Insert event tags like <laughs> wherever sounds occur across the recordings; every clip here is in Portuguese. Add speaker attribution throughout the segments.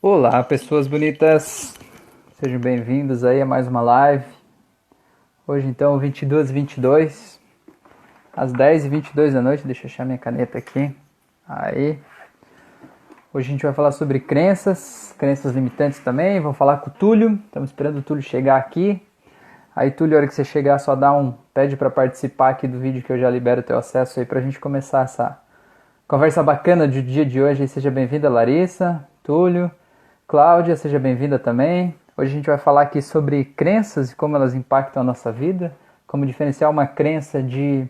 Speaker 1: Olá, pessoas bonitas. Sejam bem-vindos aí a mais uma live. Hoje então, 22 22 às 10 e 22 da noite. Deixa eu achar minha caneta aqui. Aí. Hoje a gente vai falar sobre crenças, crenças limitantes também. Vou falar com o Túlio. Estamos esperando o Túlio chegar aqui. Aí, Túlio, a hora que você chegar, só dá um pede para participar aqui do vídeo que eu já libero o teu acesso aí para a gente começar essa conversa bacana do dia de hoje. Seja bem-vinda, Larissa, Túlio. Cláudia, seja bem-vinda também. Hoje a gente vai falar aqui sobre crenças e como elas impactam a nossa vida, como diferenciar uma crença de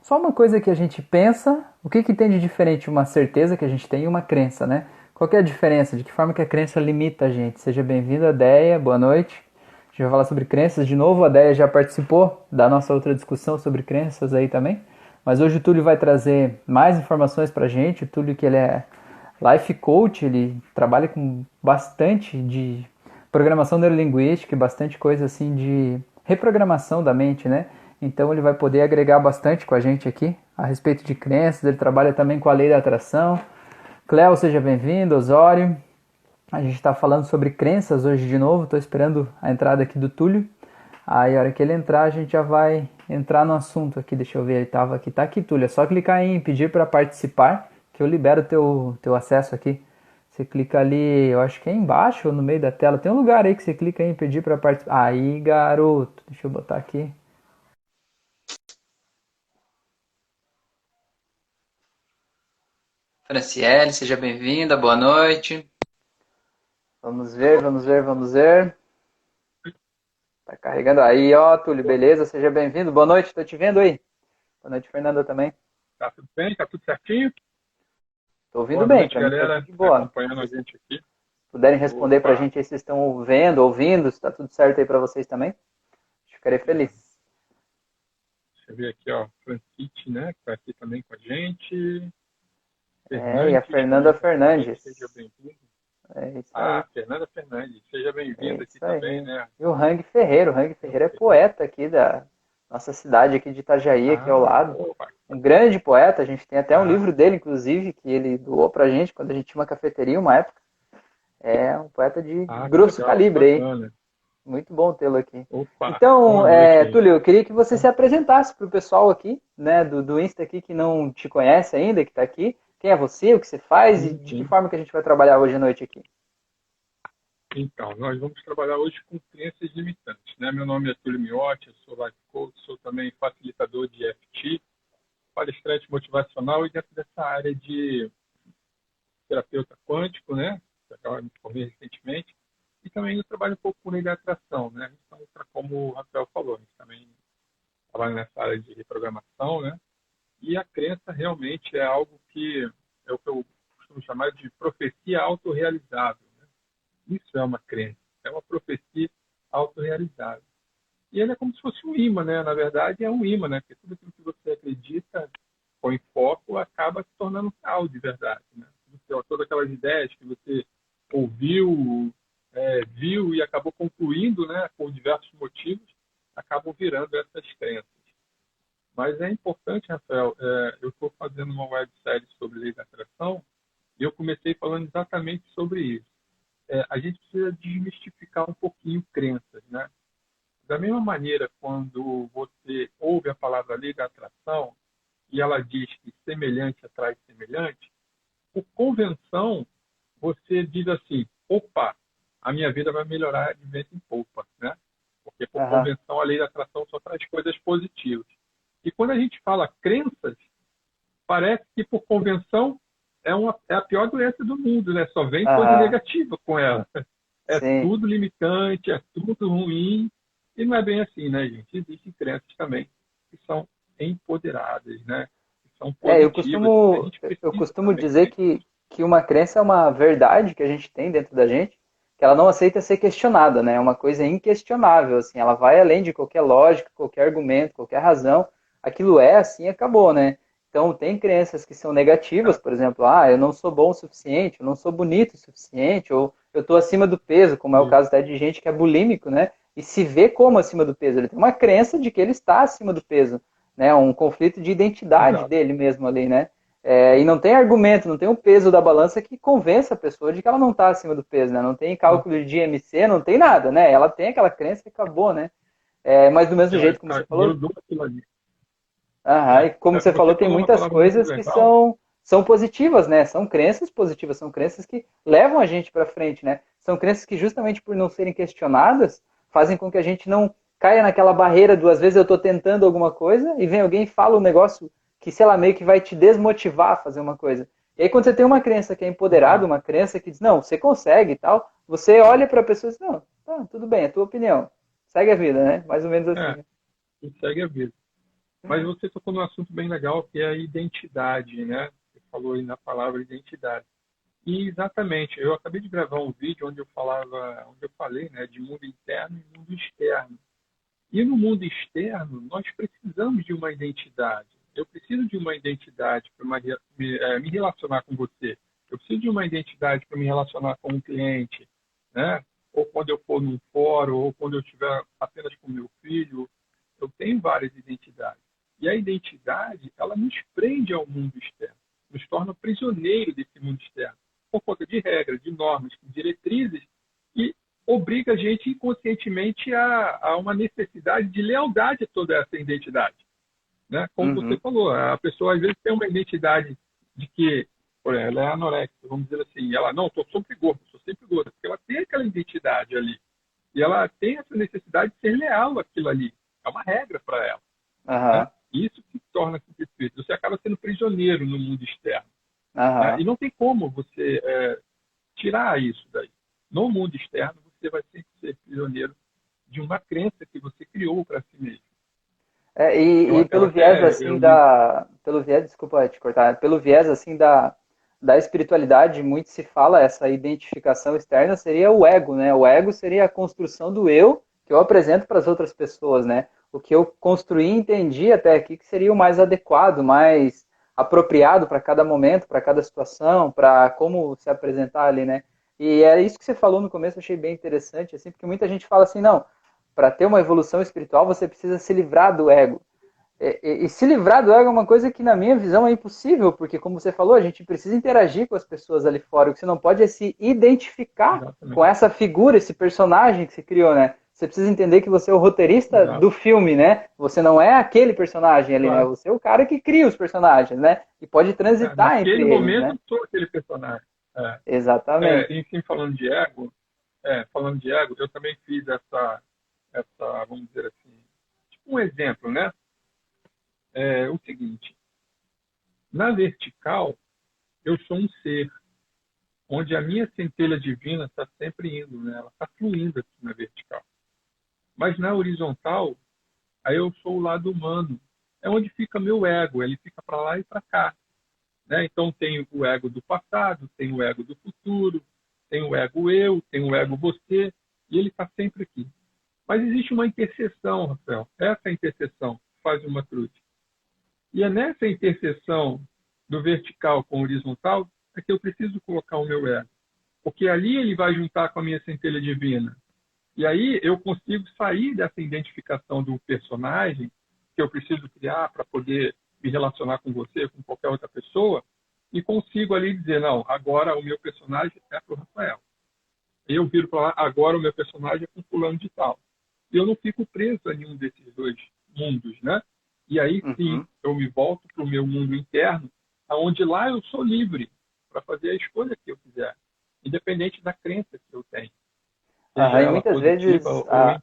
Speaker 1: só uma coisa que a gente pensa, o que, que tem de diferente uma certeza que a gente tem e uma crença, né? Qual é a diferença? De que forma que a crença limita a gente? Seja bem-vinda, Deia, boa noite. A gente vai falar sobre crenças de novo, a Deia já participou da nossa outra discussão sobre crenças aí também. Mas hoje o Túlio vai trazer mais informações pra gente, o Túlio que ele é Life Coach, ele trabalha com bastante de programação neurolinguística e bastante coisa assim de reprogramação da mente, né? Então ele vai poder agregar bastante com a gente aqui a respeito de crenças, ele trabalha também com a lei da atração. Cléo, seja bem-vindo, Osório. A gente está falando sobre crenças hoje de novo, estou esperando a entrada aqui do Túlio. Aí a hora que ele entrar, a gente já vai entrar no assunto aqui. Deixa eu ver, ele estava aqui. Tá aqui, Túlio. É só clicar em pedir para participar que eu libero teu teu acesso aqui. Você clica ali, eu acho que é embaixo ou no meio da tela. Tem um lugar aí que você clica em pedir para participar. Aí, garoto, deixa eu botar aqui. Franciele, seja bem-vinda, boa noite. Vamos ver, vamos ver, vamos ver. Tá carregando aí, ó, Túlio, beleza? Seja bem-vindo, boa noite, tô te vendo aí. Boa noite, Fernanda também.
Speaker 2: Tá tudo bem? Tá tudo certinho?
Speaker 1: Tô ouvindo boa bem, noite,
Speaker 2: tá galera. Tá boa. acompanhando a gente aqui.
Speaker 1: Puderem responder para a gente aí se estão vendo, ouvindo, se está tudo certo aí para vocês também. Ficarei feliz.
Speaker 2: Deixa eu ver aqui, ó, Francite, né, que está aqui também com a gente.
Speaker 1: é, e a Fernanda Fernandes.
Speaker 2: Seja bem-vindo.
Speaker 1: É
Speaker 2: ah. Fernanda Fernandes, seja bem-vinda é aqui aí. também, né?
Speaker 1: E o Hang Ferreira, o Hang Ferreira é poeta aqui da nossa cidade aqui de Itajaí, ah, aqui ao lado. Um grande poeta, a gente tem até um ah. livro dele, inclusive, que ele doou pra gente quando a gente tinha uma cafeteria uma época. É um poeta de ah, grosso legal, calibre aí. Muito bom tê-lo aqui. Opa, então, é, Túlio, eu queria que você se apresentasse para o pessoal aqui, né, do, do Insta aqui que não te conhece ainda, que está aqui. Quem é você, o que você faz e de que uhum. forma que a gente vai trabalhar hoje à noite aqui?
Speaker 2: Então, nós vamos trabalhar hoje com crenças limitantes. Né? Meu nome é Túlio Miotti, eu sou life coach, sou também facilitador de EFT, palestrante motivacional e dentro dessa área de terapeuta quântico, né? Acaba me formei recentemente. E também eu trabalho um pouco com lei da atração, né? Então, como o Rafael falou, a gente também trabalha nessa área de reprogramação, né? E a crença realmente é algo que é o que eu costumo chamar de profecia autorrealizável. Isso é uma crença, é uma profecia autorrealizável. E ele é como se fosse um imã, né? Na verdade, é um imã, né? Porque tudo aquilo que você acredita, põe foco, acaba se tornando real de verdade, né? Todas aquelas ideias que você ouviu, é, viu e acabou concluindo, né? Por diversos motivos, acabam virando essas crenças. Mas é importante, Rafael, é, eu estou fazendo uma websérie sobre lei da atração e eu comecei falando exatamente sobre isso. É, a gente precisa desmistificar um pouquinho crenças, né? Da mesma maneira, quando você ouve a palavra lei da atração e ela diz que semelhante atrai semelhante, por convenção, você diz assim: opa, a minha vida vai melhorar de vez em poupa, né? Porque por uhum. convenção a lei da atração só traz coisas positivas. E quando a gente fala crenças, parece que por convenção é, uma, é a pior doença do mundo, né? Só vem coisa negativa com ela. <laughs> É Sim. tudo limitante, é tudo ruim. E não é bem assim, né, gente? Existem crenças também que são empoderadas, né? Que são
Speaker 1: é, eu costumo, eu costumo dizer que, que uma crença é uma verdade que a gente tem dentro da gente, que ela não aceita ser questionada, né? É uma coisa inquestionável, assim. Ela vai além de qualquer lógica, qualquer argumento, qualquer razão. Aquilo é assim, acabou, né? Então, tem crenças que são negativas, por exemplo, ah, eu não sou bom o suficiente, eu não sou bonito o suficiente, ou eu estou acima do peso, como é o caso até de gente que é bulímico, né? e se vê como acima do peso. Ele tem uma crença de que ele está acima do peso, né? Um conflito de identidade Exato. dele mesmo ali, né? É, e não tem argumento, não tem o peso da balança que convença a pessoa de que ela não está acima do peso, né? Não tem cálculo de IMC, não tem nada, né? Ela tem aquela crença que acabou, né? É, mas do mesmo jeito, como você falou. Aham, e como você falou, tem muitas coisas que são, são positivas, né? São crenças positivas, são crenças que levam a gente para frente, né? São crenças que justamente por não serem questionadas, fazem com que a gente não caia naquela barreira do às vezes eu estou tentando alguma coisa e vem alguém e fala um negócio que, sei lá, meio que vai te desmotivar a fazer uma coisa. E aí, quando você tem uma crença que é empoderada, uma crença que diz, não, você consegue e tal, você olha para a pessoa e diz, não, tá, tudo bem, é a tua opinião. Segue a vida, né? Mais ou menos assim.
Speaker 2: É, segue a vida. Mas você tocou num assunto bem legal, que é a identidade, né? Você falou aí na palavra identidade. E exatamente, eu acabei de gravar um vídeo onde eu falava, onde eu falei, né, de mundo interno e mundo externo. E no mundo externo, nós precisamos de uma identidade eu preciso de uma identidade para me, é, me, relacionar com você. Eu preciso de uma identidade para me relacionar com um cliente, né? Ou quando eu for num fórum, ou quando eu estiver apenas com meu filho. Eu tenho várias identidades. E a identidade, ela nos prende ao mundo externo, nos torna prisioneiro desse mundo externo, por conta de regras, de normas, de diretrizes, e obriga a gente inconscientemente a, a uma necessidade de lealdade a toda essa identidade. Né? Como uhum. você falou, a pessoa às vezes tem uma identidade de que, por exemplo, ela é anorexica, vamos dizer assim, ela, não, estou sempre gorda, estou sempre gorda, porque ela tem aquela identidade ali. E ela tem essa necessidade de ser leal àquilo ali. É uma regra para ela.
Speaker 1: Uhum. Né?
Speaker 2: Isso que torna perfeito. Você acaba sendo prisioneiro no mundo externo. Uhum. Né? E não tem como você é, tirar isso daí. No mundo externo, você vai sempre ser prisioneiro de uma crença que você criou para si mesmo.
Speaker 1: É, e, e pelo viés assim eu... da, pelo viés, desculpa te cortar, pelo viés assim da, da espiritualidade, muito se fala essa identificação externa seria o ego, né? O ego seria a construção do eu que eu apresento para as outras pessoas, né? O que eu construí e entendi até aqui que seria o mais adequado, mais apropriado para cada momento, para cada situação, para como se apresentar ali, né? E é isso que você falou no começo, eu achei bem interessante, assim, porque muita gente fala assim, não, para ter uma evolução espiritual, você precisa se livrar do ego. E, e, e, se livrar do ego é uma coisa que, na minha visão, é impossível, porque, como você falou, a gente precisa interagir com as pessoas ali fora. O que você não pode é se identificar Exatamente. com essa figura, esse personagem que você criou, né? Você precisa entender que você é o roteirista do filme, né? Você não é aquele personagem ali, né? claro. né? Você é o cara que cria os personagens, né? E pode transitar é, entre eles.
Speaker 2: Naquele momento,
Speaker 1: né?
Speaker 2: sou aquele personagem. É.
Speaker 1: Exatamente.
Speaker 2: É, enfim, falando de ego, é, falando de ego, eu também fiz essa essa, vamos dizer assim, tipo um exemplo, né? É o seguinte: na vertical, eu sou um ser, onde a minha centelha divina está sempre indo, né? Ela está fluindo aqui na vertical. Mas na horizontal, aí eu sou o lado humano. É onde fica meu ego, ele fica para lá e para cá. Né? Então tem o ego do passado, tem o ego do futuro, tem o ego eu, tem o ego você, e ele está sempre aqui. Mas existe uma interseção, Rafael. Essa interseção faz uma cruz. E é nessa interseção do vertical com o horizontal é que eu preciso colocar o meu ego. Porque ali ele vai juntar com a minha centelha divina. E aí eu consigo sair dessa identificação do personagem que eu preciso criar para poder me relacionar com você, com qualquer outra pessoa, e consigo ali dizer, não, agora o meu personagem é para o Rafael. Eu viro para lá, agora o meu personagem é com fulano de tal eu não fico preso a nenhum desses dois mundos, né? E aí sim, uhum. eu me volto para o meu mundo interno, aonde lá eu sou livre para fazer a escolha que eu quiser, independente da crença que eu tenho.
Speaker 1: Ah, e muitas vezes
Speaker 2: a...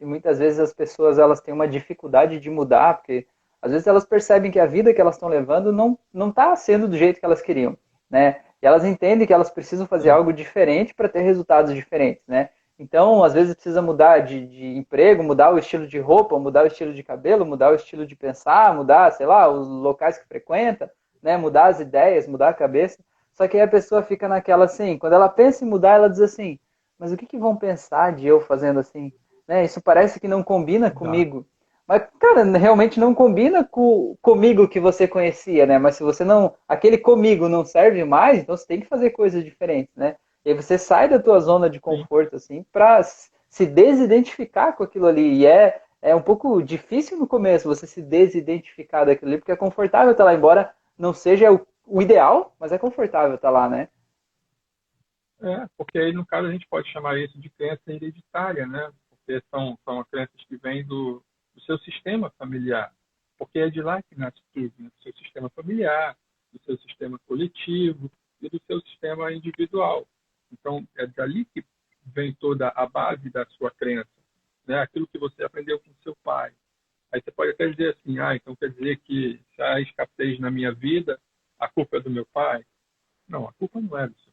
Speaker 1: e muitas vezes as pessoas elas têm uma dificuldade de mudar, porque às vezes elas percebem que a vida que elas estão levando não não está sendo do jeito que elas queriam, né? E elas entendem que elas precisam fazer algo diferente para ter resultados diferentes, né? Então, às vezes precisa mudar de, de, emprego, mudar o estilo de roupa, mudar o estilo de cabelo, mudar o estilo de pensar, mudar, sei lá, os locais que frequenta, né? Mudar as ideias, mudar a cabeça. Só que aí a pessoa fica naquela assim, quando ela pensa em mudar, ela diz assim, mas o que, que vão pensar de eu fazendo assim? Né? Isso parece que não combina comigo. Mas, cara, realmente não combina com comigo que você conhecia, né? Mas se você não. Aquele comigo não serve mais, então você tem que fazer coisas diferentes, né? E aí você sai da tua zona de conforto, assim, para se desidentificar com aquilo ali. E é, é um pouco difícil no começo você se desidentificar daquilo ali, porque é confortável estar lá, embora não seja o, o ideal, mas é confortável estar tá lá, né?
Speaker 2: É, porque aí, no caso, a gente pode chamar isso de crença hereditária, né? Porque são, são crenças que vêm do, do seu sistema familiar. Porque é de lá que nasce tudo, né? do seu sistema familiar, do seu sistema coletivo e do seu sistema individual. Então, é dali que vem toda a base da sua crença, né? Aquilo que você aprendeu com seu pai. Aí você pode até dizer assim, ah, então quer dizer que se há escassez na minha vida, a culpa é do meu pai? Não, a culpa não é do seu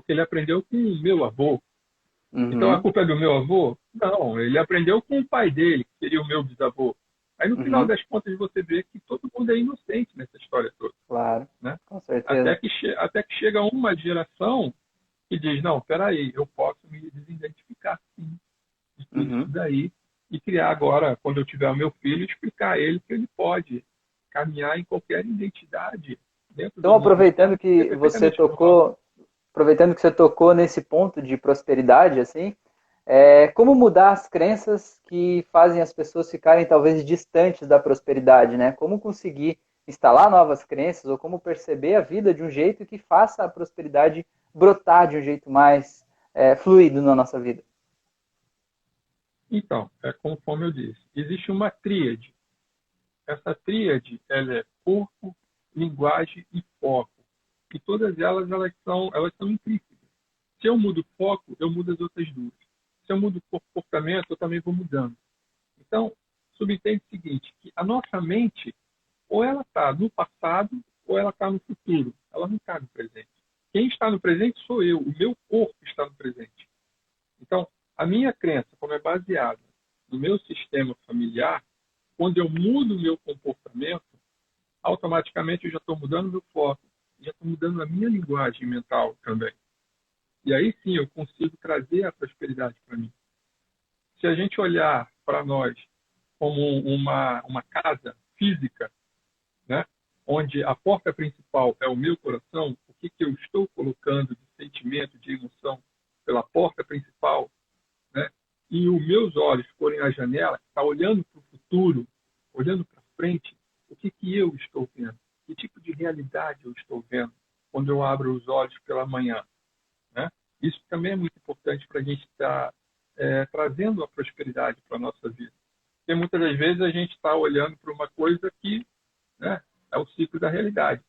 Speaker 2: porque ele aprendeu com o meu avô. Uhum. Então a culpa é do meu avô? Não, ele aprendeu com o pai dele, que seria o meu bisavô. Aí no uhum. final das contas você vê que todo mundo é inocente nessa história toda.
Speaker 1: Claro,
Speaker 2: né?
Speaker 1: com certeza.
Speaker 2: Até que, até que chega uma geração que diz, não, peraí, eu posso me desidentificar sim de tudo uhum. isso daí e criar agora, quando eu tiver o meu filho, explicar a ele que ele pode caminhar em qualquer identidade.
Speaker 1: então, aproveitando que você tocou, aproveitando que você tocou nesse ponto de prosperidade, assim, é, como mudar as crenças que fazem as pessoas ficarem talvez distantes da prosperidade, né? Como conseguir instalar novas crenças ou como perceber a vida de um jeito que faça a prosperidade brotar de um jeito mais é, fluido na nossa vida?
Speaker 2: Então, é conforme eu disse, existe uma tríade. Essa tríade, ela é corpo, linguagem e foco e todas elas elas são elas são intrínsecas. Se eu mudo o foco, eu mudo as outras duas. Se eu mudo o comportamento, eu também vou mudando. Então, subentende o seguinte, que a nossa mente, ou ela está no passado, ou ela está no futuro. Ela não está no presente. Quem está no presente sou eu. O meu corpo está no presente. Então, a minha crença, como é baseada no meu sistema familiar, quando eu mudo o meu comportamento, automaticamente eu já estou mudando meu foco, já estou mudando a minha linguagem mental também. E aí sim eu consigo trazer a prosperidade para mim. Se a gente olhar para nós como uma, uma casa física, né, onde a porta principal é o meu coração, o que, que eu estou colocando de sentimento, de emoção pela porta principal, né, e os meus olhos forem a janela, está olhando para o futuro, olhando para frente, o que, que eu estou vendo? Que tipo de realidade eu estou vendo quando eu abro os olhos pela manhã. Né? Isso também é muito importante para a gente estar tá, é, trazendo a prosperidade para a nossa vida. Porque muitas das vezes a gente está olhando para uma coisa que né, é o ciclo da realidade.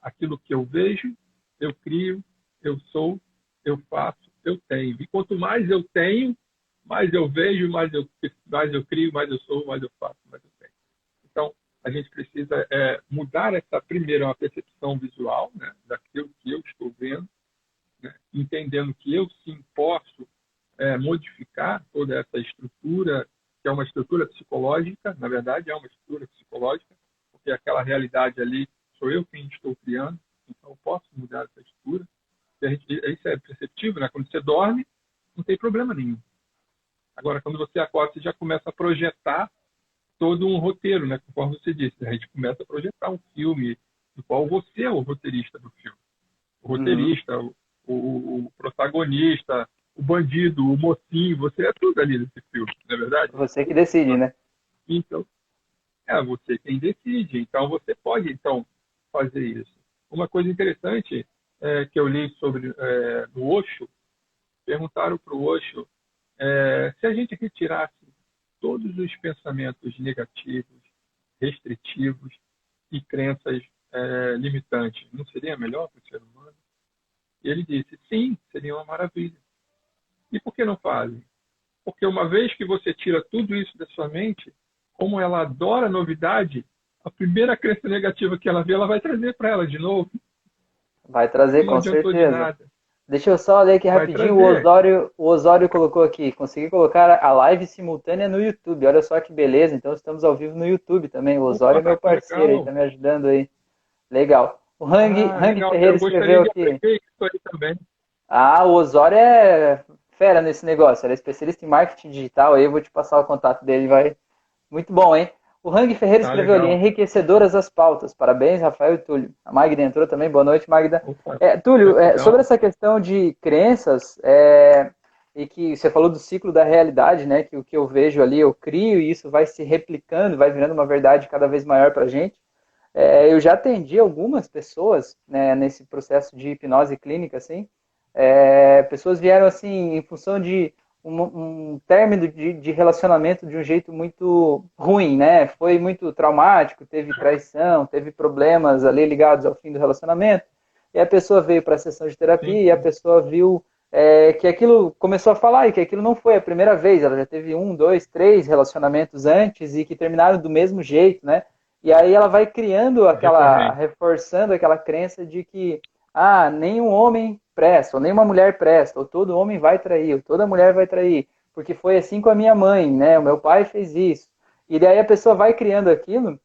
Speaker 2: Aquilo que eu vejo, eu crio, eu sou, eu faço, eu tenho. E quanto mais eu tenho, mais eu vejo, mais eu, mais eu crio, mais eu sou, mais eu faço, mais eu tenho. Então, a gente precisa é, mudar essa primeira uma percepção visual né, daquilo que eu estou vendo, né, entendendo que eu sim posso é, modificar toda essa estrutura, que é uma estrutura psicológica, na verdade é uma estrutura psicológica, porque aquela realidade ali sou eu quem estou criando, então eu posso mudar essa estrutura. Gente, isso é perceptível, né? Quando você dorme, não tem problema nenhum. Agora, quando você acorda, você já começa a projetar todo um roteiro, né? Conforme você disse, a gente começa a projetar um filme do qual você é o roteirista do filme. O roteirista, uhum. o, o, o, protagonista, o bandido, o mocinho, você é tudo ali nesse filme, não é verdade?
Speaker 1: Você que decide, né?
Speaker 2: Então, é você quem decide. Então, você pode, então, fazer isso. Uma coisa interessante é, que eu li sobre é, no Osho, perguntaram para o Osho é, se a gente retirasse todos os pensamentos negativos, restritivos e crenças é, limitantes. Não seria melhor para o ser humano? E ele disse: sim, seria uma maravilha. E por que não fazem? Porque uma vez que você tira tudo isso da sua mente, como ela adora novidade, a primeira crença negativa que ela vê, ela vai trazer para ela de novo.
Speaker 1: Vai trazer, com certeza. Deixa eu só ler aqui rapidinho. O Osório, o Osório colocou aqui. Consegui colocar a live simultânea no YouTube. Olha só que beleza. Então estamos ao vivo no YouTube também. O Osório Opa, é meu parceiro aí, tá me ajudando aí. Legal. O Hang, ah, Hang Ferreira escreveu aqui. Ah, o Osório é fera nesse negócio. Ele é especialista em marketing digital. Aí eu vou te passar o contato dele. Vai. Muito bom, hein? O Hang Ferreira ah, escreveu ali, enriquecedoras as pautas. Parabéns, Rafael e Túlio. A Magda entrou também. Boa noite, Magda. É, Túlio, é, sobre essa questão de crenças, é, e que você falou do ciclo da realidade, né? Que o que eu vejo ali, eu crio e isso vai se replicando, vai virando uma verdade cada vez maior para a gente. é, eu já atendi algumas pessoas né, nesse processo de hipnose clínica, assim. É, pessoas vieram assim em função de um, um término de, de, relacionamento de um jeito muito ruim, né? Foi muito traumático, teve traição, teve problemas ali ligados ao fim do relacionamento. E a pessoa veio para a sessão de terapia Sim. e a pessoa viu é, que aquilo começou a falar e que aquilo não foi a primeira vez. Ela já teve um, dois, três relacionamentos antes e que terminaram do mesmo jeito, né? E aí ela vai criando aquela, reforçando aquela crença de que ah, nenhum homem presta, ou nenhuma mulher presta, ou todo homem vai trair, ou toda mulher vai trair, porque foi assim com a minha mãe, né? O meu pai fez isso. E daí a pessoa vai criando aquilo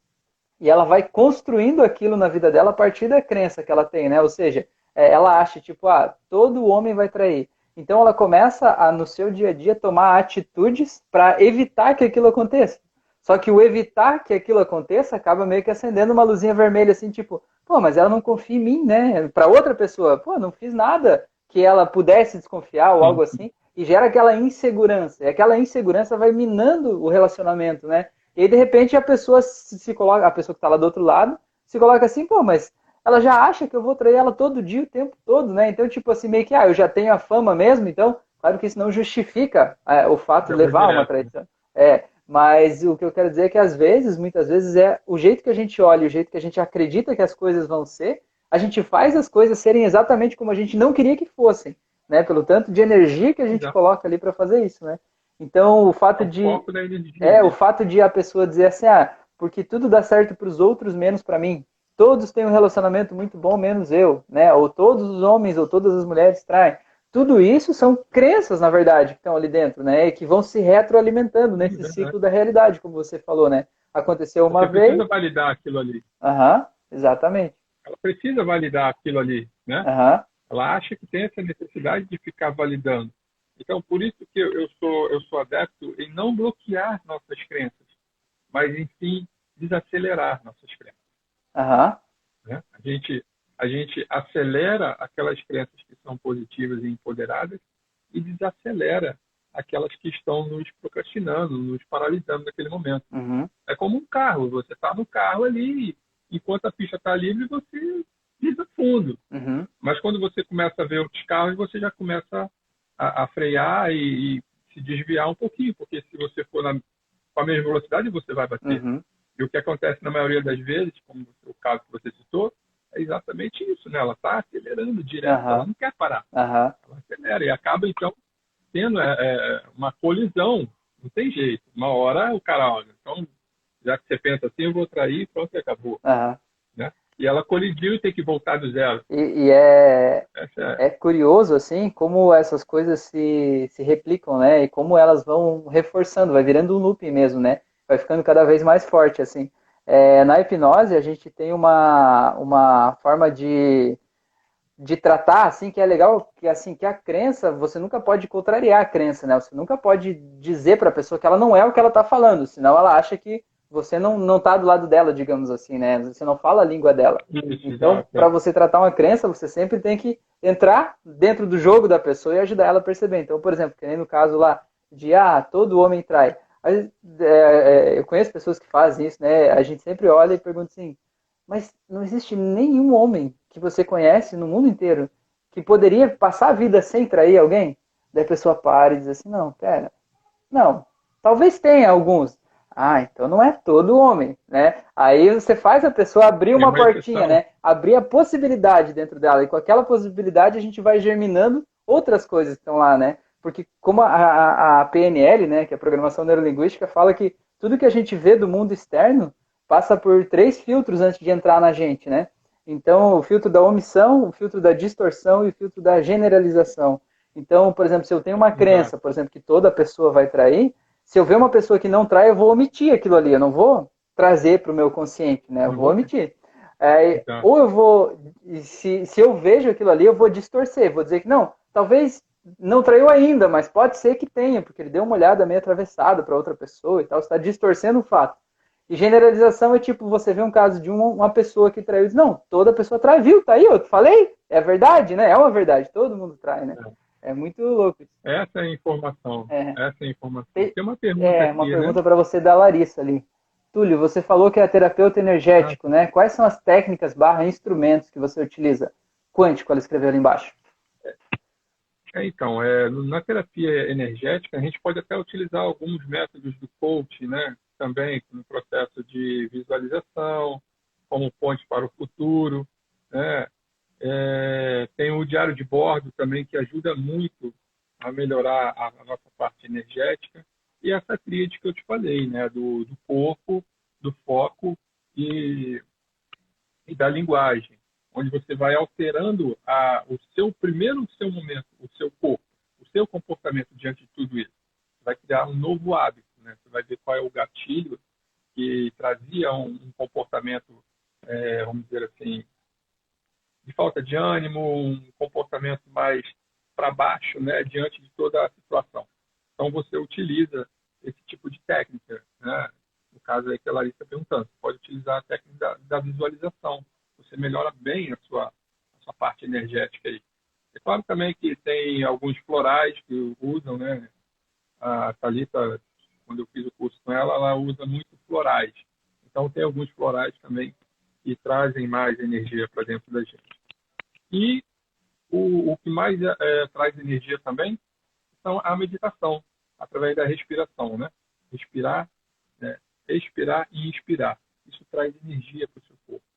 Speaker 1: e ela vai construindo aquilo na vida dela a partir da crença que ela tem, né? Ou seja, é, ela acha tipo, ah, todo homem vai trair. Então ela começa a no seu dia a dia tomar atitudes para evitar que aquilo aconteça. Só que o evitar que aquilo aconteça acaba meio que acendendo uma luzinha vermelha, assim, tipo, pô, mas ela não confia em mim, né? Para outra pessoa, pô, não fiz nada que ela pudesse desconfiar ou algo assim, e gera aquela insegurança. E aquela insegurança vai minando o relacionamento, né? E aí, de repente, a pessoa se coloca, a pessoa que está lá do outro lado, se coloca assim, pô, mas ela já acha que eu vou trair ela todo dia, o tempo todo, né? Então, tipo assim, meio que, ah, eu já tenho a fama mesmo, então, claro que isso não justifica é, o fato de levar uma traição. É, mas o que eu quero dizer é que às vezes, muitas vezes, é o jeito que a gente olha, o jeito que a gente acredita que as coisas vão ser, a gente faz as coisas serem exatamente como a gente não queria que fossem, né? Pelo tanto de energia que a gente Exato. coloca ali para fazer isso, né? Então, o fato é de é o fato de a pessoa dizer assim, ah, porque tudo dá certo para os outros menos para mim. Todos têm um relacionamento muito bom menos eu, né? Ou todos os homens ou todas as mulheres traem. Tudo isso são crenças, na verdade, que estão ali dentro, né? E que vão se retroalimentando nesse é ciclo da realidade, como você falou, né? Aconteceu uma
Speaker 2: você
Speaker 1: vez.
Speaker 2: precisa validar aquilo ali.
Speaker 1: Aham, uhum, exatamente.
Speaker 2: Ela precisa validar aquilo ali, né?
Speaker 1: Uhum.
Speaker 2: Ela acha que tem essa necessidade de ficar validando. Então, por isso que eu sou, eu sou adepto em não bloquear nossas crenças, mas em sim desacelerar nossas crenças.
Speaker 1: Uhum.
Speaker 2: Né? A gente a gente acelera aquelas crenças que são positivas e empoderadas e desacelera aquelas que estão nos procrastinando, nos paralisando naquele momento.
Speaker 1: Uhum.
Speaker 2: É como um carro, você está no carro ali, enquanto a pista está livre, você pisa fundo.
Speaker 1: Uhum.
Speaker 2: Mas quando você começa a ver outros carros, você já começa a, a frear e, e, se desviar um pouquinho, porque se você for na, com a mesma velocidade, você vai bater.
Speaker 1: Uhum.
Speaker 2: E o que acontece na maioria das vezes, como o caso que você citou, é exatamente isso, né? Ela está acelerando direto, uhum. ela não quer parar.
Speaker 1: Uhum. Ela
Speaker 2: acelera e acaba, então, tendo é, é, uma colisão. Não tem jeito. Uma hora o cara, olha, então, já que você pensa assim, eu vou trair, pronto, e acabou.
Speaker 1: Uhum.
Speaker 2: Né? E ela colidiu e tem que voltar do zero.
Speaker 1: E, e é, é, é... curioso, assim, como essas coisas se, se replicam, né? E como elas vão reforçando, vai virando um looping mesmo, né? Vai ficando cada vez mais forte, assim. É, na hipnose, a gente tem uma, uma forma de, de tratar, assim, que é legal, que assim, que a crença, você nunca pode contrariar a crença, né? Você nunca pode dizer para a pessoa que ela não é o que ela está falando, senão ela acha que você não não está do lado dela, digamos assim, né? Você não fala a língua dela.
Speaker 2: Isso,
Speaker 1: então, para você tratar uma crença, você sempre tem que entrar dentro do jogo da pessoa e ajudar ela a perceber. Então, por exemplo, que nem no caso lá de ah, todo homem trai. É, é, eu conheço pessoas que fazem isso, né? A gente sempre olha e pergunta assim, mas não existe nenhum homem que você conhece no mundo inteiro que poderia passar a vida sem trair alguém? Daí a pessoa para e diz assim, não, pera, não, talvez tenha alguns. Ah, então não é todo homem, né? Aí você faz a pessoa abrir uma portinha, né? Abrir a possibilidade dentro dela. E com aquela possibilidade a gente vai germinando outras coisas que estão lá, né? Porque como a, a, a, PNL, né, que é a Programação Neurolinguística, fala que tudo que a gente vê do mundo externo passa por três filtros antes de entrar na gente, né? Então, o filtro da omissão, o filtro da distorção e o filtro da generalização. Então, por exemplo, se eu tenho uma crença, por exemplo, que toda pessoa vai trair, se eu ver uma pessoa que não trai, eu vou omitir aquilo ali, eu não vou trazer para o meu consciente, né? Eu vou omitir. É, ou eu vou, se, se eu vejo aquilo ali, eu vou distorcer, vou dizer que não, talvez não traiu ainda, mas pode ser que tenha, porque ele deu uma olhada meio atravessada para outra pessoa e tal, está distorcendo o fato. E generalização é tipo, você vê um caso de uma, uma pessoa que traiu, diz, não, toda pessoa trai, viu, tá aí, eu falei, é verdade, né? É uma verdade, todo mundo trai, né? É, é muito louco.
Speaker 2: Essa é a informação, é. essa é a informação. Tem, uma pergunta
Speaker 1: É, uma aqui, né? pergunta né? para você da Larissa ali. Túlio, você falou que é terapeuta energético, né? Quais são as técnicas barra instrumentos que você utiliza? Quântico, ela escreveu ali embaixo.
Speaker 2: É, então, é, na terapia energética, a gente pode até utilizar alguns métodos do coach, né? Também no processo de visualização, como ponte para o futuro, né? É, tem o diário de bordo também, que ajuda muito a melhorar a, a nossa parte energética. E essa tríade que eu te falei, né? Do, do corpo, do foco e, e da linguagem onde você vai alterando a, o seu primeiro seu momento, o seu corpo, o seu comportamento diante de tudo isso. Você vai criar um novo hábito, né? Você vai ver qual é o gatilho que trazia um, um comportamento, é, vamos dizer assim, de falta de ânimo, um comportamento mais para baixo, né, diante de toda a situação. Então você utiliza esse tipo de técnica, né? No caso aí que a Larissa perguntando, você pode utilizar a técnica da, da visualização, você melhora bem a sua, a sua parte energética aí. É claro também que tem alguns florais que usam, né? A Thalita, quando eu fiz o curso com ela, ela usa muito florais. Então tem alguns florais também que trazem mais energia para dentro da gente. E o, o que mais é, traz energia também são a meditação, através da respiração, né? Respirar, né? expirar e inspirar. Isso traz energia para o seu corpo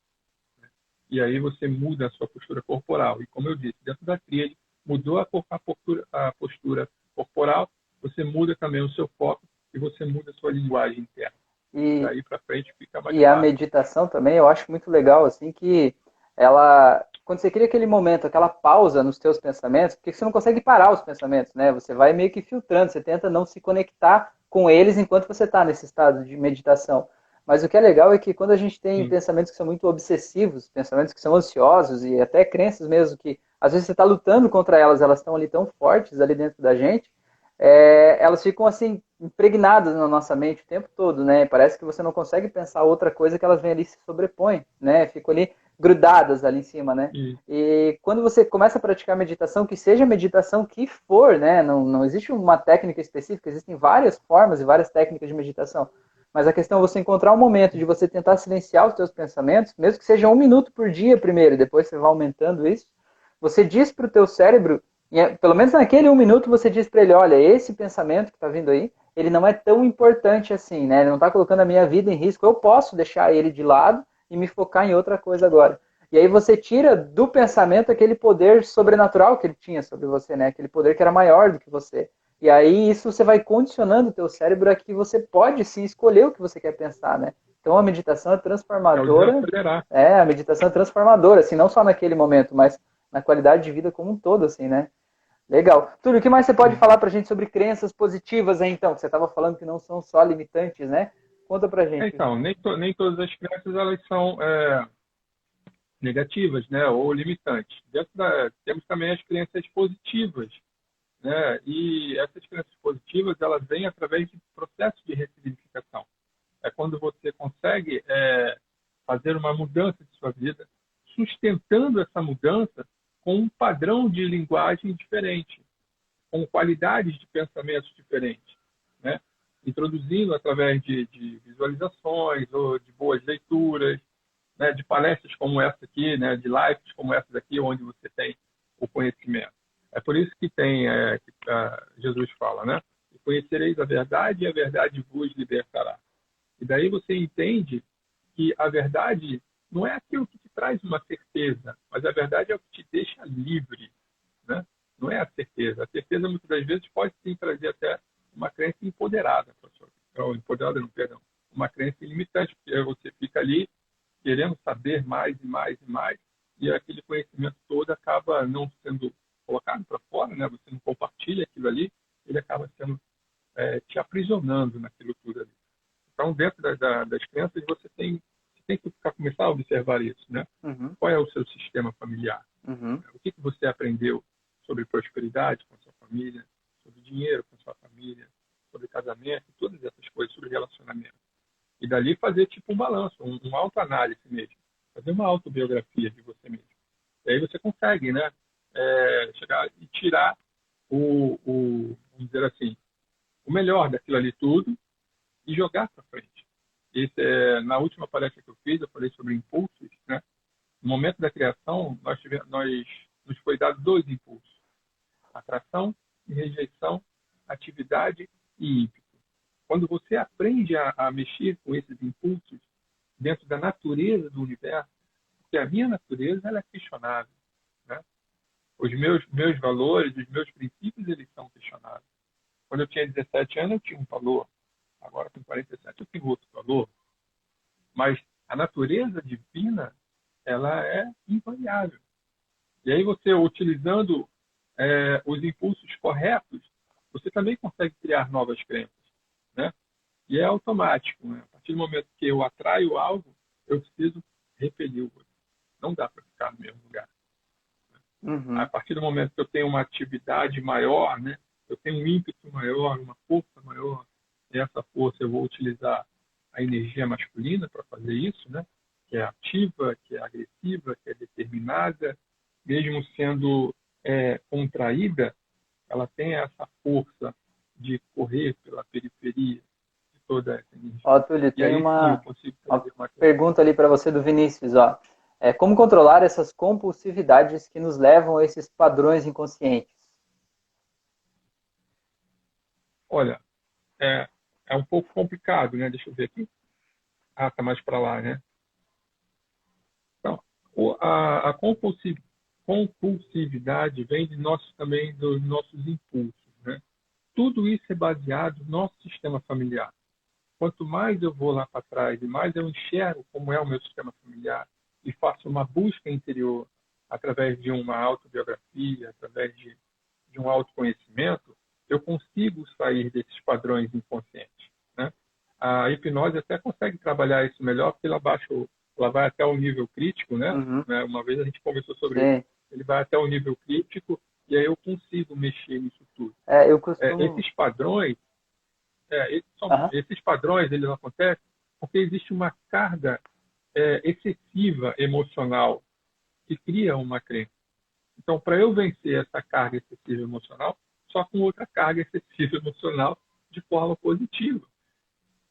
Speaker 2: e aí você muda a sua postura corporal. E como eu disse, dentro da tríade, mudou a, postura, a postura corporal, você muda também o seu foco e você muda a sua linguagem interna.
Speaker 1: E
Speaker 2: daí para frente fica mais
Speaker 1: E a meditação também, eu acho muito legal, assim, que ela, quando você cria aquele momento, aquela pausa nos teus pensamentos, porque você não consegue parar os pensamentos, né? Você vai meio que filtrando, você tenta não se conectar com eles enquanto você está nesse estado de meditação. Mas o que é legal é que quando a gente tem Sim. pensamentos que são muito obsessivos, pensamentos que são ansiosos e até crenças mesmo que às vezes você está lutando contra elas, elas estão ali tão fortes ali dentro da gente, é, elas ficam assim impregnadas na nossa mente o tempo todo, né? Parece que você não consegue pensar outra coisa que elas vêm ali se sobrepõem, né? Ficam ali grudadas ali em cima, né? E quando você começa a praticar meditação, que seja meditação que for, né? Não, não existe uma técnica específica, existem várias formas e várias técnicas de meditação. Mas a questão é você encontrar um momento de você tentar silenciar os seus pensamentos, mesmo que seja um minuto por dia primeiro, depois você vai aumentando isso. Você diz para o teu cérebro, é, pelo menos naquele um minuto você diz para ele, olha, esse pensamento que está vindo aí, ele não é tão importante assim, né? Ele não está colocando a minha vida em risco. Eu posso deixar ele de lado e me focar em outra coisa agora. E aí você tira do pensamento aquele poder sobrenatural que ele tinha sobre você, né? Aquele poder que era maior do que você. E aí isso você vai condicionando o teu cérebro a que você pode sim escolher o que você quer pensar, né? Então a meditação é transformadora. É, a meditação é transformadora, assim, não só naquele momento, mas na qualidade de vida como um todo, assim, né? Legal. Túlio, o que mais você pode falar pra gente sobre crenças positivas aí, então? Você estava falando que não são só limitantes, né? Conta pra gente.
Speaker 2: Então, nem, to, nem todas as crenças elas são é, negativas, né? Ou limitantes. Da, temos também as crenças positivas, né? E essas crenças positivas, elas vêm através de processos de ressignificação. É quando você consegue é, fazer uma mudança de sua vida, sustentando essa mudança com um padrão de linguagem diferente, com qualidades de pensamentos diferentes, né? introduzindo através de, de, visualizações ou de boas leituras, né? de palestras como essa aqui, né? de lives como essa aqui, onde você tem o conhecimento. É por isso que tem é, que, Jesus fala, né? Conhecereis a verdade e a verdade vos libertará. E daí você entende que a verdade não é aquilo que te traz uma certeza, mas a verdade é o que te deixa livre, né? Não é a certeza. A certeza muitas das vezes pode sim trazer até uma crença empoderada, professor. Ou empoderada, não, perdão. Uma crença ilimitante, porque você fica ali querendo saber mais e mais e mais, e aquele conhecimento todo acaba não sendo colocado para fora, né? Você não compartilha aquilo ali, ele acaba sendo é, te aprisionando naquilo tudo ali. Então, dentro da, da, das crenças, você tem, você tem que ficar, começar a observar isso, né? Uhum. Qual é o seu sistema familiar? Uhum. O que, que você aprendeu sobre prosperidade com a sua família, sobre dinheiro com a sua família, sobre casamento, todas essas coisas, sobre relacionamento. E dali fazer tipo um balanço, um, um autoanálise mesmo. Fazer uma autobiografia de você mesmo. E aí você consegue, né? é, tirar o, o, vamos dizer assim, o melhor daquilo ali tudo e jogar para frente. esse, é, na última palestra que eu fiz, eu falei sobre impulsos, né? No momento da criação, nós, tivemos, nós nos foi dado dois impulsos: atração e rejeição, atividade e ímpeto. Quando você aprende a, a mexer com esses impulsos dentro da natureza do universo, porque a minha natureza ela é questionável? Os meus meus valores, os meus princípios, eles são questionáveis. Quando eu tinha 17 anos, eu tinha um valor. Agora, com 47, eu tenho outro valor. Mas a natureza divina, ela é invariável. E aí você, utilizando é, os impulsos corretos, você também consegue criar novas crenças, né? E é automático, né? A partir do momento que eu atraio algo, eu preciso repelir o outro. Não dá para ficar no mesmo lugar. Uhum. A partir do momento que eu tenho uma atividade maior, né? Eu tenho um ímpeto maior, uma força maior. E essa força eu vou utilizar a energia masculina para fazer isso, né? Que é ativa, que é agressiva, que é determinada, mesmo sendo é, contraída, ela tem essa força de correr pela periferia de toda essa energia.
Speaker 1: Ó, Túlio, tem aí, uma, uma, uma pergunta ali para você do Vinícius, ó. É, como controlar essas compulsividades que nos levam a esses padrões inconscientes?
Speaker 2: Olha, é, é um pouco complicado, né? Deixa eu ver aqui. Ah, tá mais para lá, né? Então, a, a compulsividade vem de nossos também dos nossos impulsos, né? Tudo isso é baseado no nosso sistema familiar. Quanto mais eu vou lá para trás e mais eu enxergo como é o meu sistema familiar e faço uma busca interior através de uma autobiografia, através de, de um autoconhecimento, eu consigo sair desses padrões inconscientes. Né? A hipnose até consegue trabalhar isso melhor porque ela baixa, ela vai até o nível crítico, né? Uhum. né? Uma vez a gente conversou sobre Sim. isso ele vai até o nível crítico e aí eu consigo mexer nisso tudo.
Speaker 1: É, costumo...
Speaker 2: É, esses padrões, é, esses, são, uhum. esses, padrões eles acontecem porque existe uma carga é, excessiva emocional que cria uma crença. Então, para eu vencer essa carga excessiva emocional, só com outra carga excessiva <laughs> emocional de forma positiva.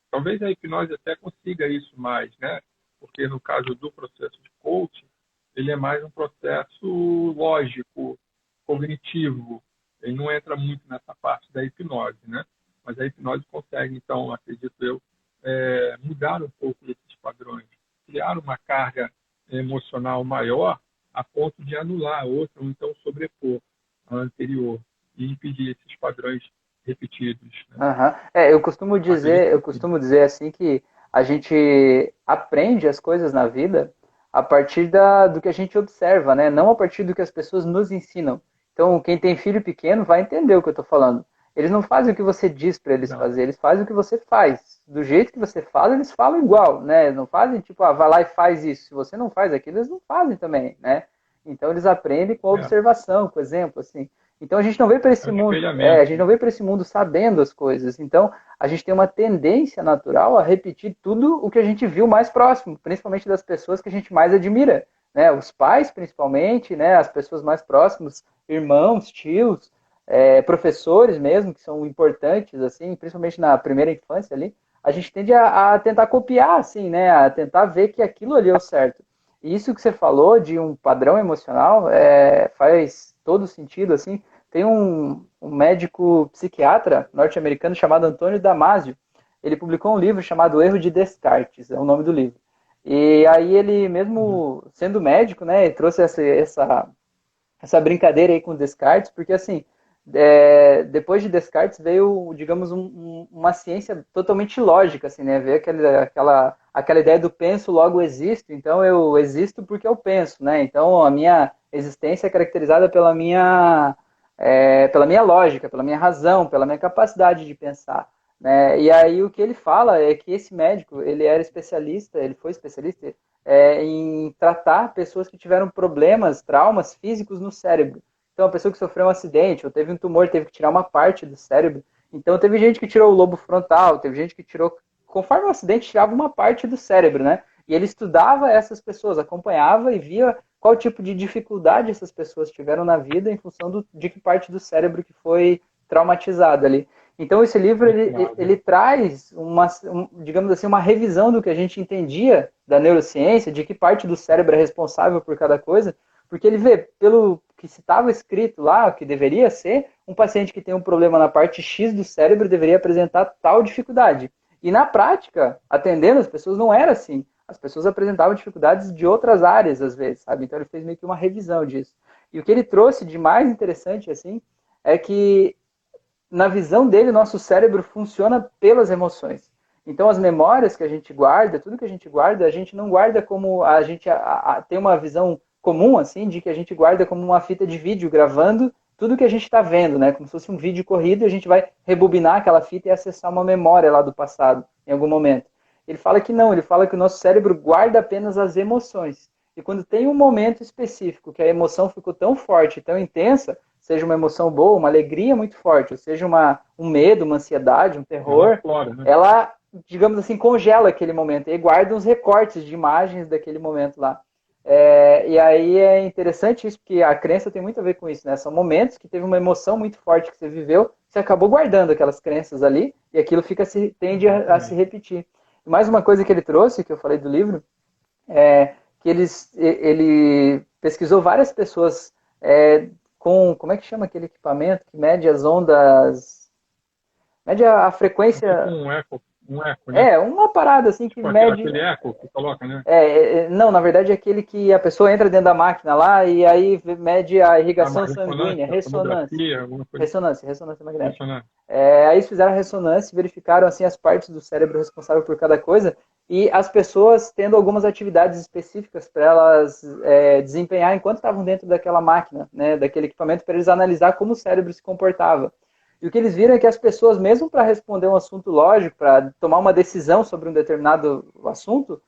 Speaker 2: Talvez a hipnose até consiga isso mais, né? Porque no caso do processo de coaching, ele é mais um processo lógico, cognitivo. Ele não entra muito nessa parte da hipnose, né? Mas a hipnose consegue, então, acredito eu, é, mudar um pouco esses padrões, criar uma carga emocional maior a ponto de anular a outra ou então sobrepor a anterior e impedir esses padrões repetidos.
Speaker 1: Né? Uhum. É, eu costumo dizer, eu costumo dizer assim que a gente aprende as coisas na vida a partir da, do que a gente observa, né? Não a partir do que as pessoas nos ensinam. Então, quem tem filho pequeno vai entender o que eu estou falando. Eles não fazem o que você diz para eles não. fazer, eles fazem o que você faz. Do jeito que você fala, eles falam igual, né? Eles não fazem tipo, ah, vai lá e faz isso. Se você não faz aquilo, eles não fazem também, né? Então eles aprendem com a é. observação, com exemplo, assim. Então a gente não veio para esse é mundo, é, a gente não veio para esse mundo sabendo as coisas. Então a gente tem uma tendência natural a repetir tudo o que a gente viu mais próximo, principalmente das pessoas que a gente mais admira, né? Os pais, principalmente, né? As pessoas mais próximas, irmãos, tios, é, professores mesmo que são importantes, assim, principalmente na primeira infância ali. A gente tende a, a tentar copiar, assim, né? A tentar ver que aquilo ali é o certo. E isso que você falou de um padrão emocional é, faz todo sentido, assim. Tem um, um médico psiquiatra norte-americano chamado Antônio Damasio. Ele publicou um livro chamado Erro de Descartes, é o nome do livro. E aí ele, mesmo sendo médico, né, trouxe essa, essa, essa brincadeira aí com Descartes, porque assim, é, depois de Descartes veio, digamos, um, um, uma ciência totalmente lógica, assim, né? Veio aquela, aquela, aquela ideia do penso, logo existo. Então eu existo porque eu penso, né? Então a minha existência é caracterizada pela minha é, pela minha lógica, pela minha razão, pela minha capacidade de pensar. Né? E aí o que ele fala é que esse médico, ele era especialista, ele foi especialista é, em tratar pessoas que tiveram problemas, traumas físicos no cérebro. Então, a pessoa que sofreu um acidente ou teve um tumor, teve que tirar uma parte do cérebro. Então, teve gente que tirou o lobo frontal, teve gente que tirou, conforme o acidente, tirava uma parte do cérebro, né? E ele estudava essas pessoas, acompanhava e via qual tipo de dificuldade essas pessoas tiveram na vida em função do, de que parte do cérebro que foi traumatizado ali. Então esse livro ele, ele, ele traz uma, um, digamos assim, uma revisão do que a gente entendia da neurociência, de que parte do cérebro é responsável por cada coisa, porque ele vê pelo que estava escrito lá, que deveria ser, um paciente que tem um problema na parte X do cérebro deveria apresentar tal dificuldade. E na prática, atendendo as pessoas, não era assim. As pessoas apresentavam dificuldades de outras áreas, às vezes, sabe? Então ele fez meio que uma revisão disso. E o que ele trouxe de mais interessante, assim, é que na visão dele, nosso cérebro funciona pelas emoções. Então, as memórias que a gente guarda, tudo que a gente guarda, a gente não guarda como a gente a, a, tem uma visão comum, assim, de que a gente guarda como uma fita de vídeo gravando tudo que a gente está vendo, né? Como se fosse um vídeo corrido e a gente vai rebobinar aquela fita e acessar uma memória lá do passado, em algum momento. Ele fala que não, ele fala que o nosso cérebro guarda apenas as emoções. E quando tem um momento específico que a emoção ficou tão forte, tão intensa, seja uma emoção boa, uma alegria muito forte, ou seja uma, um medo, uma ansiedade, um terror, né? ela, digamos assim, congela aquele momento e guarda uns recortes de imagens daquele momento lá. É, e aí é interessante isso, porque a crença tem muito a ver com isso, né? São momentos que teve uma emoção muito forte que você viveu, você acabou guardando aquelas crenças ali, e aquilo fica se, tende a, a se repetir. E mais uma coisa que ele trouxe, que eu falei do livro, é que eles, ele pesquisou várias pessoas é, com, como é que chama aquele equipamento que mede as ondas, mede a, a frequência...
Speaker 2: Tipo um eco, um eco, né?
Speaker 1: É, uma parada assim que tipo mede...
Speaker 2: Aquele eco que coloca, né?
Speaker 1: É, é, é, não, na verdade é aquele que a pessoa entra dentro da máquina lá e aí mede a irrigação a sanguínea, ressonância. Ressonância, ressonância magnética. Ressonância. É, aí eles fizeram a ressonância e verificaram assim as partes do cérebro responsável por cada coisa e as pessoas tendo algumas atividades específicas para elas é, desempenhar enquanto estavam dentro daquela máquina, né, daquele equipamento, para eles analisar como o cérebro se comportava. E o que eles viram é que as pessoas, mesmo para responder um assunto lógico, para tomar uma decisão sobre um determinado assunto,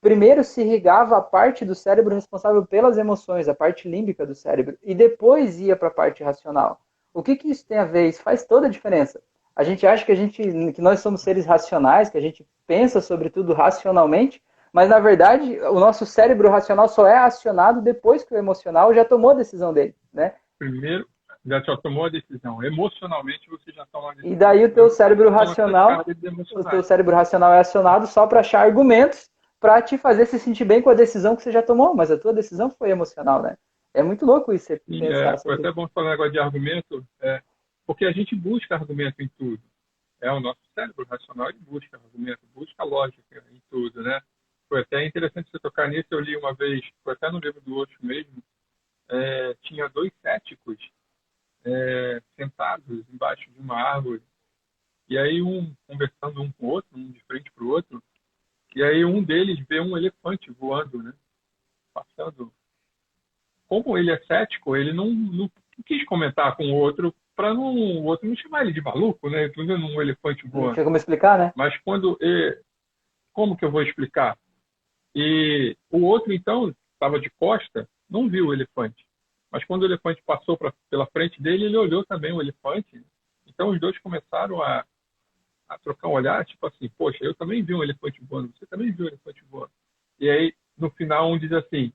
Speaker 1: primeiro se irrigava a parte do cérebro responsável pelas emoções, a parte límbica do cérebro, e depois ia para a parte racional. O que, que isso tem a ver? Isso faz toda a diferença a gente acha que a gente que nós somos seres racionais, que a gente pensa sobre tudo racionalmente, mas na verdade o nosso cérebro racional só é acionado depois que o emocional já tomou a decisão dele, né?
Speaker 2: Primeiro já tomou a decisão. Emocionalmente você já tomou a decisão.
Speaker 1: E daí o teu cérebro então, racional, o teu cérebro racional é acionado só para achar argumentos para te fazer se sentir bem com a decisão que você já tomou, mas a tua decisão foi emocional, né? É muito louco isso. Você
Speaker 2: Sim, é, foi até bom falar negócio de argumento. É, porque a gente busca argumento em tudo. É o nosso cérebro racional ele busca argumento, busca lógica em tudo, né? Foi até interessante você tocar nisso. Eu li uma vez, foi até no livro do outro mesmo. É, tinha dois céticos é, sentados embaixo de uma árvore. E aí um conversando um com o outro, um de frente para o outro. E aí um deles vê um elefante voando, né? Passando. Como ele é cético, ele não, não quis comentar com o outro para não, o outro não chamar ele de maluco, né? Estou vendo um elefante voando. Não
Speaker 1: tinha como explicar, né?
Speaker 2: Mas quando. E, como que eu vou explicar? E o outro, então, estava de costa, não viu o elefante. Mas quando o elefante passou pra, pela frente dele, ele olhou também o elefante. Então os dois começaram a, a trocar um olhar, tipo assim, poxa, eu também vi um elefante voando, você também viu um elefante voando. E aí, no final, um diz assim,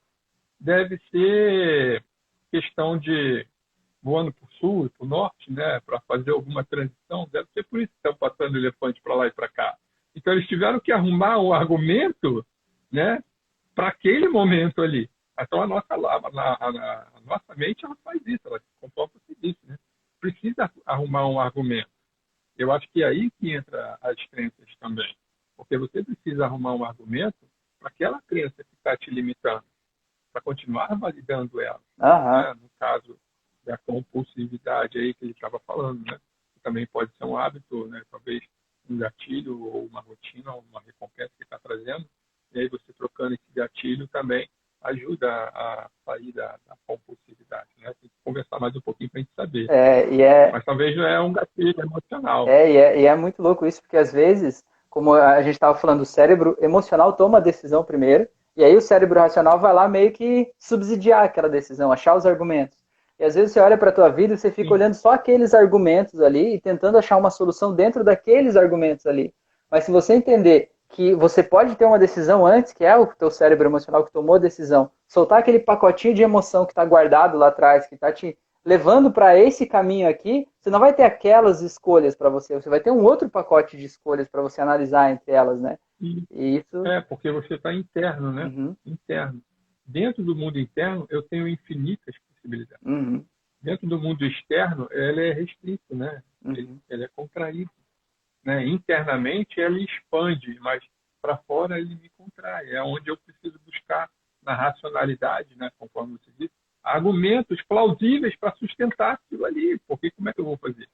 Speaker 2: deve ser questão de voando para o sul e para o norte, né, para fazer alguma transição, deve ser por isso que estão passando elefante para lá e para cá. Então eles tiveram que arrumar o argumento, né, para aquele momento ali. Então a nossa, a, a, a, nossa mente ela faz isso, ela conforme você disse, né? Precisa arrumar um argumento. Eu acho que é aí que entra as crenças também, porque você precisa arrumar um argumento para aquela crença que está te limitando, para continuar validando ela. Né? No caso da compulsividade aí que ele estava falando, né? Que também pode ser um hábito, né? Talvez um gatilho ou uma rotina, uma recompensa que está trazendo. E aí você trocando esse gatilho também ajuda a sair da, da compulsividade, né? Tem que conversar mais um pouquinho para a gente saber.
Speaker 1: É, e é...
Speaker 2: Mas talvez não é um gatilho emocional.
Speaker 1: É e, é, e é muito louco isso, porque às vezes, como a gente estava falando, o cérebro emocional toma a decisão primeiro, e aí o cérebro racional vai lá meio que subsidiar aquela decisão, achar os argumentos. E às vezes você olha para a tua vida e você fica Sim. olhando só aqueles argumentos ali e tentando achar uma solução dentro daqueles argumentos ali. Mas se você entender que você pode ter uma decisão antes, que é o teu cérebro emocional que tomou a decisão, soltar aquele pacotinho de emoção que está guardado lá atrás, que está te levando para esse caminho aqui, você não vai ter aquelas escolhas para você, você vai ter um outro pacote de escolhas para você analisar entre elas, né?
Speaker 2: E isso... É, porque você está interno, né? Uhum. Interno. Dentro do mundo interno, eu tenho infinitas possibilidades. Uhum. Dentro do mundo externo, ela é restrito, né? Uhum. Ele, ele, é contraído. Né? Internamente, ela expande, mas para fora ele me contrai. É onde eu preciso buscar na racionalidade, né? Conforme você disse, argumentos plausíveis para sustentar aquilo ali. Porque como é que eu vou fazer?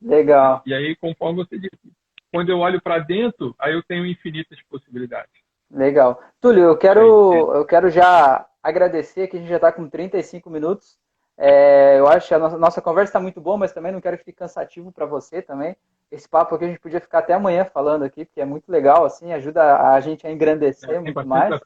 Speaker 1: Legal.
Speaker 2: E aí, conforme você disse, quando eu olho para dentro, aí eu tenho infinitas possibilidades.
Speaker 1: Legal. Túlio, eu quero, eu quero já agradecer que a gente já está com 35 minutos. É, eu acho que a nossa, nossa conversa está muito boa, mas também não quero que fique cansativo para você também. Esse papo aqui a gente podia ficar até amanhã falando aqui, porque é muito legal, assim, ajuda a gente a engrandecer é, muito mais.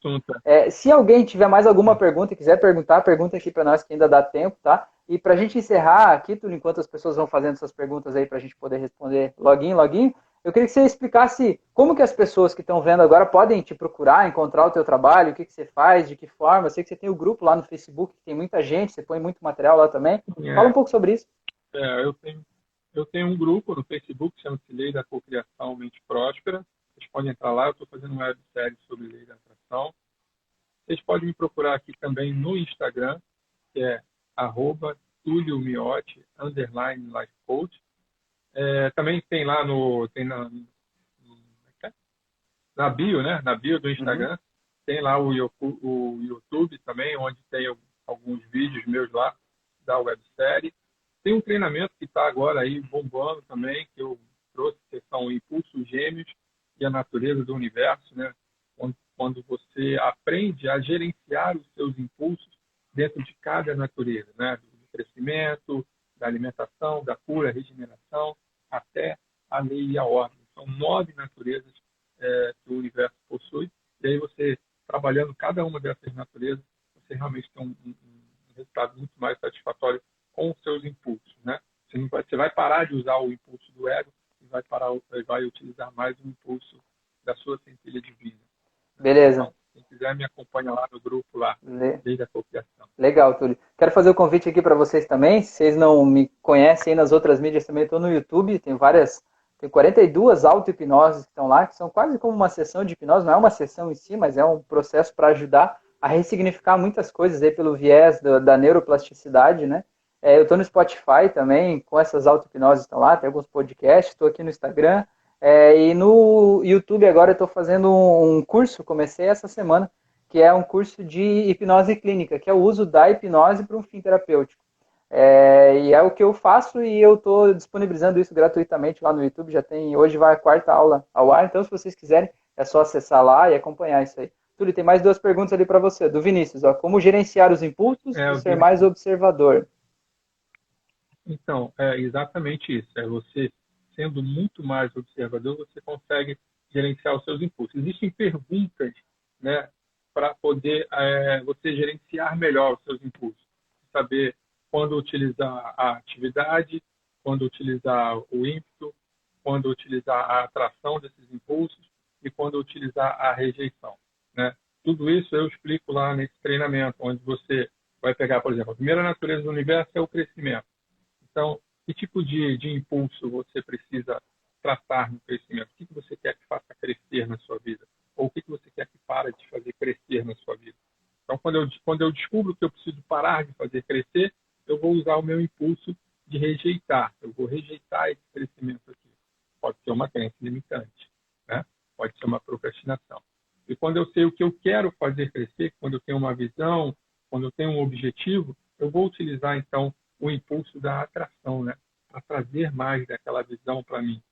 Speaker 1: É, se alguém tiver mais alguma pergunta e quiser perguntar, pergunta aqui para nós que ainda dá tempo, tá? E para a gente encerrar aqui, Túlio, enquanto as pessoas vão fazendo essas perguntas aí para a gente poder responder login, login, eu queria que você explicasse como que as pessoas que estão vendo agora podem te procurar, encontrar o teu trabalho, o que, que você faz, de que forma. Eu sei que você tem o um grupo lá no Facebook, que tem muita gente, você põe muito material lá também. É. Fala um pouco sobre isso.
Speaker 2: É, eu tenho, eu tenho um grupo no Facebook, chama-se Lei da Cocriação Mente Próspera. Vocês podem entrar lá, eu estou fazendo uma websérie sobre Lei da Atração. Vocês podem me procurar aqui também no Instagram, que é arroba Túlio Miotti, underline life coach. É, também tem lá no. Tem na, na bio, né? Na bio do Instagram. Uhum. Tem lá o, o, YouTube também, onde tem alguns vídeos meus lá da websérie. Tem um treinamento que está agora aí bombando também, que eu trouxe, que são Impulsos Gêmeos e a Natureza do Universo, né? Quando você aprende a gerenciar os seus impulsos dentro de cada natureza, né? Do crescimento, da alimentação, da cura, regeneração até a lei e a ordem. São nove naturezas é, que o universo possui. E aí você, trabalhando cada uma dessas naturezas, você realmente tem um, um, um resultado muito mais satisfatório com os seus impulsos. Né? Você, vai, você vai parar de usar o impulso do ego e vai, parar, vai utilizar mais o impulso da sua centelha divina.
Speaker 1: Beleza. Então,
Speaker 2: quem quiser me acompanha lá no grupo lá, Le... desde a cocriação.
Speaker 1: Legal, Túlio. Quero fazer o um convite aqui para vocês também. Se vocês não me conhecem nas outras mídias também, estou no YouTube. Tem várias, tem 42 auto-hipnoses que estão lá, que são quase como uma sessão de hipnose. Não é uma sessão em si, mas é um processo para ajudar a ressignificar muitas coisas aí pelo viés da, da neuroplasticidade, né? É, eu estou no Spotify também, com essas auto-hipnoses estão lá, tem alguns podcasts, estou aqui no Instagram. É, e no YouTube agora eu estou fazendo um curso, comecei essa semana, que é um curso de hipnose clínica, que é o uso da hipnose para um fim terapêutico. É, e é o que eu faço e eu estou disponibilizando isso gratuitamente lá no YouTube. Já tem, hoje vai a quarta aula ao ar, então se vocês quiserem, é só acessar lá e acompanhar isso aí. Túlio, tem mais duas perguntas ali para você, do Vinícius. Ó, como gerenciar os impulsos é, e ser mais observador?
Speaker 2: Então, é exatamente isso. É você sendo muito mais observador, você consegue gerenciar os seus impulsos. Existem perguntas né, para poder é, você gerenciar melhor os seus impulsos. Saber quando utilizar a atividade, quando utilizar o ímpeto, quando utilizar a atração desses impulsos e quando utilizar a rejeição. Né? Tudo isso eu explico lá nesse treinamento, onde você vai pegar, por exemplo, a primeira natureza do universo é o crescimento. Então, que tipo de, de impulso você precisa tratar no crescimento? O que, que você quer que faça crescer na sua vida? Ou o que, que você quer que pare de fazer crescer na sua vida? Então, quando eu, quando eu descubro que eu preciso parar de fazer crescer, eu vou usar o meu impulso de rejeitar. Eu vou rejeitar esse crescimento aqui. Pode ser uma crença limitante, né? pode ser uma procrastinação. E quando eu sei o que eu quero fazer crescer, quando eu tenho uma visão, quando eu tenho um objetivo, eu vou utilizar então o impulso da atração, né? Para trazer mais daquela visão para mim,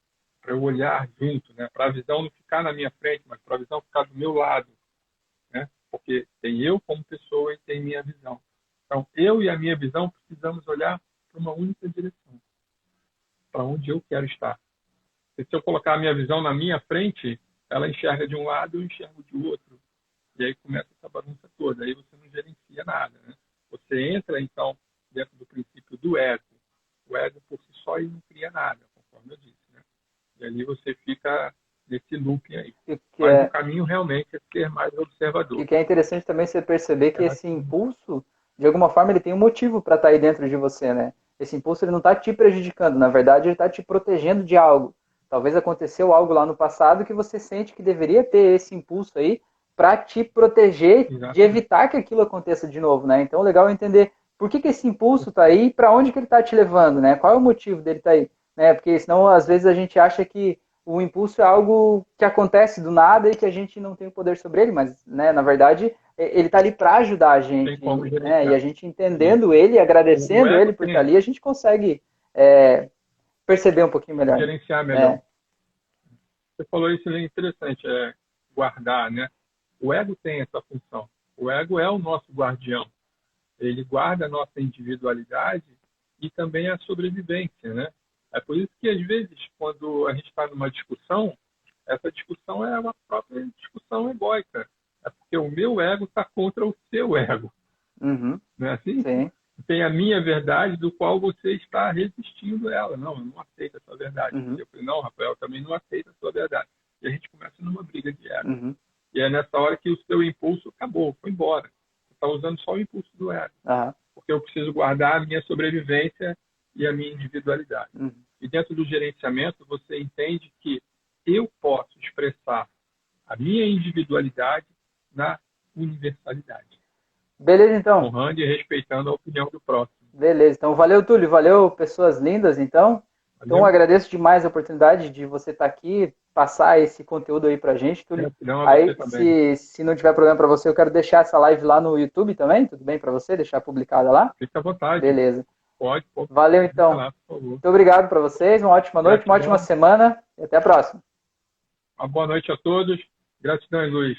Speaker 2: para eu olhar junto, né? Para a visão não ficar na minha frente, mas para a visão ficar do meu lado, né? Porque tem eu como pessoa e tem minha visão. Então, eu e a minha visão precisamos olhar para uma única direção, para onde eu quero estar. E se eu colocar a minha visão na minha frente, ela enxerga de um lado, eu enxergo de outro. E aí começa essa bagunça toda. Aí você não gerencia nada, né? Você entra, então, dentro do princípio do ego. O ego por si só ele não cria nada, conforme eu disse. Né? E ali você fica nesse looping aí. Mas é... o caminho realmente é ser mais observador.
Speaker 1: E que é interessante também você perceber que é esse impulso, de alguma forma, ele tem um motivo para estar tá aí dentro de você, né? Esse impulso ele não está te prejudicando, na verdade, ele está te protegendo de algo. Talvez aconteceu algo lá no passado que você sente que deveria ter esse impulso aí para te proteger Exatamente. de evitar que aquilo aconteça de novo, né? Então, legal entender por que, que esse impulso está aí, para onde que ele está te levando, né? Qual é o motivo dele estar tá aí, né? Porque senão às vezes a gente acha que o impulso é algo que acontece do nada e que a gente não tem o poder sobre ele, mas, né, na verdade, ele está ali para ajudar a gente, né? E a gente entendendo Sim. ele, agradecendo ele por estar tá ali, a gente consegue é, perceber um pouquinho melhor.
Speaker 2: Gerenciar melhor. É. Você falou isso é interessante, é guardar, né? O ego tem essa função. O ego é o nosso guardião. Ele guarda a nossa individualidade e também a sobrevivência, né? É por isso que, às vezes, quando a gente está numa discussão, essa discussão é uma própria discussão egóica. É porque o meu ego está contra o seu ego.
Speaker 1: Uhum.
Speaker 2: Não é assim?
Speaker 1: Sim.
Speaker 2: Tem a minha verdade do qual você está resistindo ela. Não, eu não aceito a sua verdade.
Speaker 1: Uhum.
Speaker 2: Eu falei, não, Rafael, também não aceita a sua verdade. E a gente começa numa briga de ego.
Speaker 1: Uhum.
Speaker 2: E é nessa hora que o seu impulso acabou, foi embora. Você está usando só o impulso do ego. Porque eu preciso guardar a minha sobrevivência e a minha individualidade.
Speaker 1: Uhum.
Speaker 2: E dentro do gerenciamento, você entende que eu posso expressar a minha individualidade na universalidade.
Speaker 1: Beleza, então.
Speaker 2: Honrando e respeitando a opinião do próximo.
Speaker 1: Beleza, então valeu, Túlio. Valeu, pessoas lindas, então. Valeu. Então agradeço demais a oportunidade de você estar aqui, passar esse conteúdo aí pra gente, Túlio. aí, se, se não tiver problema para você, eu quero deixar essa live lá no YouTube também, tudo bem para você? Deixar publicada lá?
Speaker 2: Fique à vontade.
Speaker 1: Beleza.
Speaker 2: Pode, pode.
Speaker 1: Valeu, então. Lá, Muito obrigado para vocês, uma ótima noite, Gratidão. uma ótima semana e até a próxima.
Speaker 2: Uma boa noite a todos. Gratidão luz.